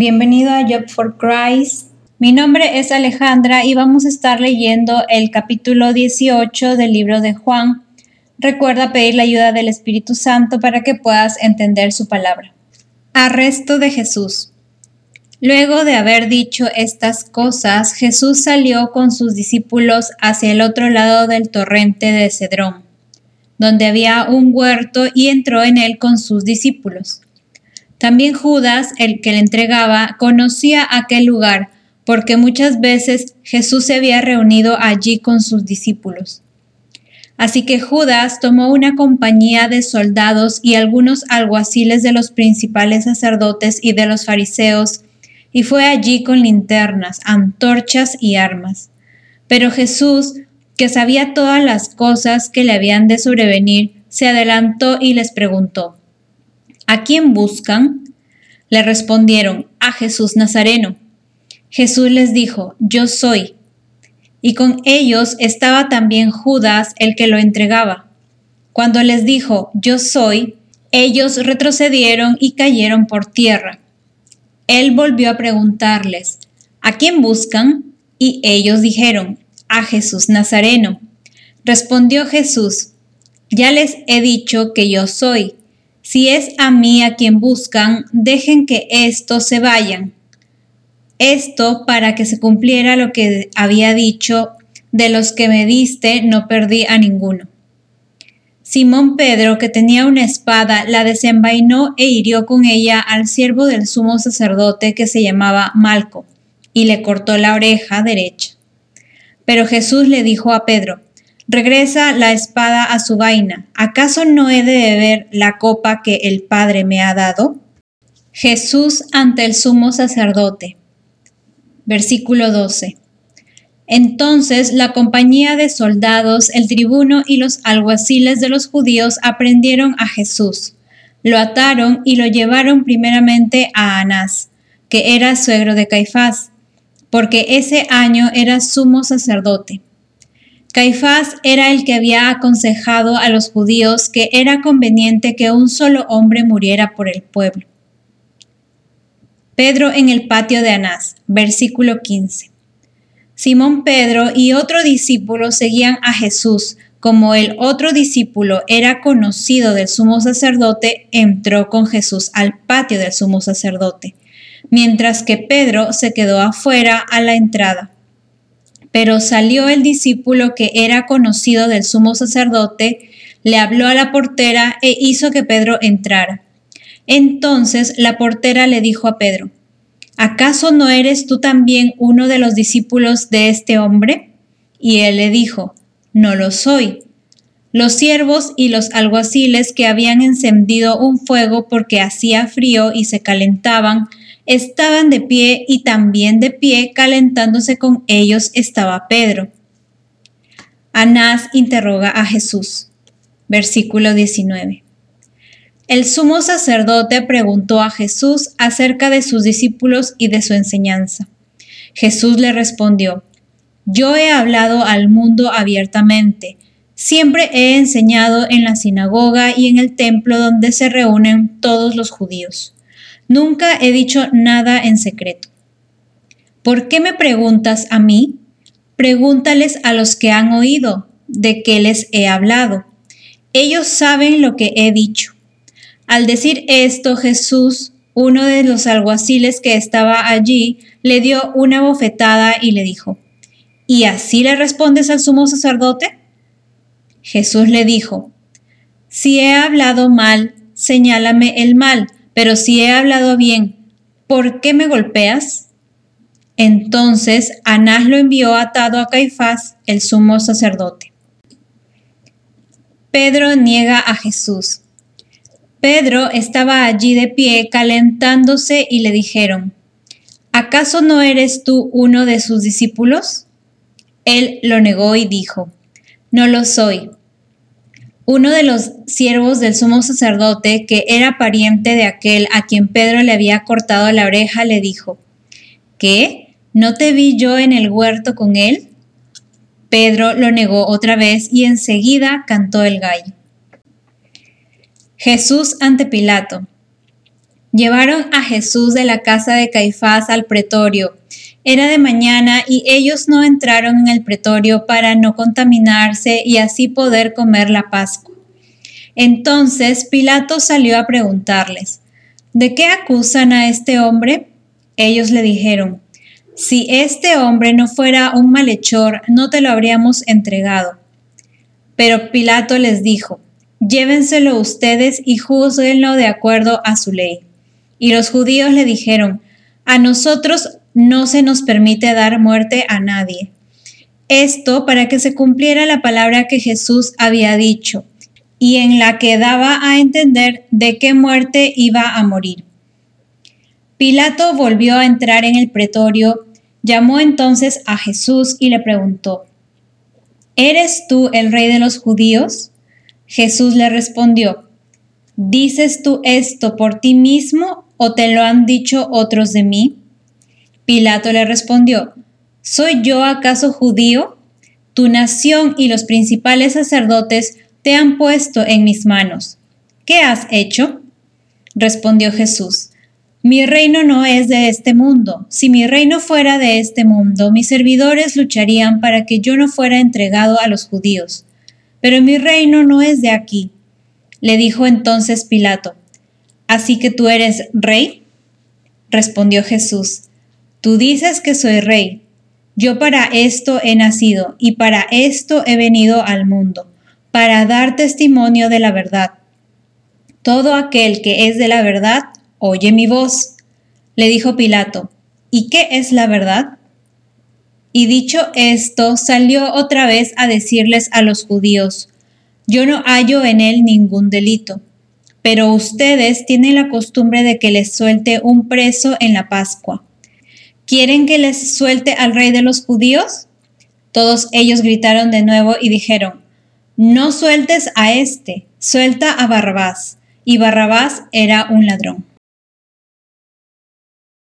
Bienvenido a Job for Christ. Mi nombre es Alejandra y vamos a estar leyendo el capítulo 18 del libro de Juan. Recuerda pedir la ayuda del Espíritu Santo para que puedas entender su palabra. Arresto de Jesús. Luego de haber dicho estas cosas, Jesús salió con sus discípulos hacia el otro lado del torrente de Cedrón, donde había un huerto y entró en él con sus discípulos. También Judas, el que le entregaba, conocía aquel lugar, porque muchas veces Jesús se había reunido allí con sus discípulos. Así que Judas tomó una compañía de soldados y algunos alguaciles de los principales sacerdotes y de los fariseos, y fue allí con linternas, antorchas y armas. Pero Jesús, que sabía todas las cosas que le habían de sobrevenir, se adelantó y les preguntó, ¿A quién buscan? Le respondieron, a Jesús Nazareno. Jesús les dijo, yo soy. Y con ellos estaba también Judas, el que lo entregaba. Cuando les dijo, yo soy, ellos retrocedieron y cayeron por tierra. Él volvió a preguntarles, ¿a quién buscan? Y ellos dijeron, a Jesús Nazareno. Respondió Jesús, ya les he dicho que yo soy. Si es a mí a quien buscan, dejen que estos se vayan. Esto para que se cumpliera lo que había dicho, de los que me diste no perdí a ninguno. Simón Pedro, que tenía una espada, la desenvainó e hirió con ella al siervo del sumo sacerdote que se llamaba Malco, y le cortó la oreja derecha. Pero Jesús le dijo a Pedro, Regresa la espada a su vaina. ¿Acaso no he de beber la copa que el Padre me ha dado? Jesús ante el sumo sacerdote. Versículo 12. Entonces la compañía de soldados, el tribuno y los alguaciles de los judíos aprendieron a Jesús. Lo ataron y lo llevaron primeramente a Anás, que era suegro de Caifás, porque ese año era sumo sacerdote. Caifás era el que había aconsejado a los judíos que era conveniente que un solo hombre muriera por el pueblo. Pedro en el patio de Anás, versículo 15. Simón Pedro y otro discípulo seguían a Jesús. Como el otro discípulo era conocido del sumo sacerdote, entró con Jesús al patio del sumo sacerdote, mientras que Pedro se quedó afuera a la entrada. Pero salió el discípulo que era conocido del sumo sacerdote, le habló a la portera e hizo que Pedro entrara. Entonces la portera le dijo a Pedro, ¿acaso no eres tú también uno de los discípulos de este hombre? Y él le dijo, no lo soy. Los siervos y los alguaciles que habían encendido un fuego porque hacía frío y se calentaban, estaban de pie y también de pie calentándose con ellos estaba Pedro. Anás interroga a Jesús. Versículo 19. El sumo sacerdote preguntó a Jesús acerca de sus discípulos y de su enseñanza. Jesús le respondió, Yo he hablado al mundo abiertamente. Siempre he enseñado en la sinagoga y en el templo donde se reúnen todos los judíos. Nunca he dicho nada en secreto. ¿Por qué me preguntas a mí? Pregúntales a los que han oído de qué les he hablado. Ellos saben lo que he dicho. Al decir esto, Jesús, uno de los alguaciles que estaba allí, le dio una bofetada y le dijo, ¿Y así le respondes al sumo sacerdote? Jesús le dijo, Si he hablado mal, señálame el mal pero si he hablado bien, ¿por qué me golpeas? Entonces Anás lo envió atado a Caifás, el sumo sacerdote. Pedro niega a Jesús. Pedro estaba allí de pie calentándose y le dijeron, ¿acaso no eres tú uno de sus discípulos? Él lo negó y dijo, no lo soy. Uno de los siervos del sumo sacerdote, que era pariente de aquel a quien Pedro le había cortado la oreja, le dijo, ¿qué? ¿No te vi yo en el huerto con él? Pedro lo negó otra vez y enseguida cantó el gallo. Jesús ante Pilato. Llevaron a Jesús de la casa de Caifás al pretorio. Era de mañana y ellos no entraron en el pretorio para no contaminarse y así poder comer la Pascua. Entonces Pilato salió a preguntarles, ¿de qué acusan a este hombre? Ellos le dijeron, si este hombre no fuera un malhechor, no te lo habríamos entregado. Pero Pilato les dijo, llévenselo ustedes y juzguenlo de acuerdo a su ley. Y los judíos le dijeron, a nosotros no se nos permite dar muerte a nadie. Esto para que se cumpliera la palabra que Jesús había dicho, y en la que daba a entender de qué muerte iba a morir. Pilato volvió a entrar en el pretorio, llamó entonces a Jesús y le preguntó, ¿Eres tú el rey de los judíos? Jesús le respondió, ¿dices tú esto por ti mismo o te lo han dicho otros de mí? Pilato le respondió, ¿soy yo acaso judío? Tu nación y los principales sacerdotes te han puesto en mis manos. ¿Qué has hecho? Respondió Jesús, mi reino no es de este mundo. Si mi reino fuera de este mundo, mis servidores lucharían para que yo no fuera entregado a los judíos. Pero mi reino no es de aquí. Le dijo entonces Pilato, ¿Así que tú eres rey? Respondió Jesús, Tú dices que soy rey. Yo para esto he nacido y para esto he venido al mundo, para dar testimonio de la verdad. Todo aquel que es de la verdad, Oye mi voz. Le dijo Pilato, ¿y qué es la verdad? Y dicho esto, salió otra vez a decirles a los judíos, yo no hallo en él ningún delito, pero ustedes tienen la costumbre de que les suelte un preso en la Pascua. ¿Quieren que les suelte al rey de los judíos? Todos ellos gritaron de nuevo y dijeron, no sueltes a este, suelta a Barrabás. Y Barrabás era un ladrón.